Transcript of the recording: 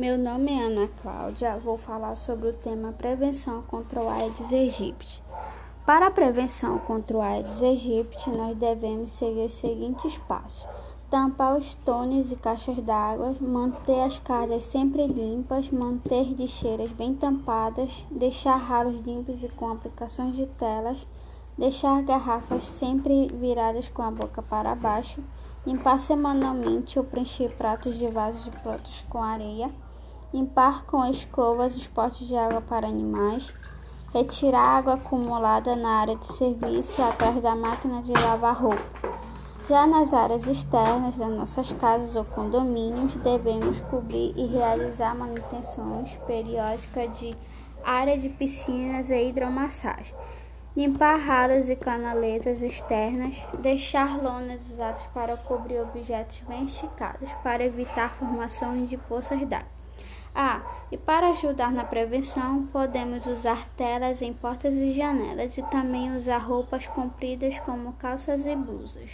Meu nome é Ana Cláudia, vou falar sobre o tema prevenção contra o Aedes aegypti. Para a prevenção contra o Aedes aegypti, nós devemos seguir os seguintes passos: tampar os tones e caixas d'água, manter as casas sempre limpas, manter lixeiras bem tampadas, deixar ralos limpos e com aplicações de telas, deixar garrafas sempre viradas com a boca para baixo, limpar semanalmente ou preencher pratos de vasos de plantas com areia limpar com escovas os potes de água para animais, retirar água acumulada na área de serviço atrás da máquina de lavar roupa. Já nas áreas externas das nossas casas ou condomínios, devemos cobrir e realizar manutenções periódicas de área de piscinas e hidromassagem. Limpar ralos e canaletas externas, deixar lonas usadas para cobrir objetos bem esticados para evitar formações de poças d'água. Ah, e para ajudar na prevenção, podemos usar telas em portas e janelas e também usar roupas compridas como calças e blusas.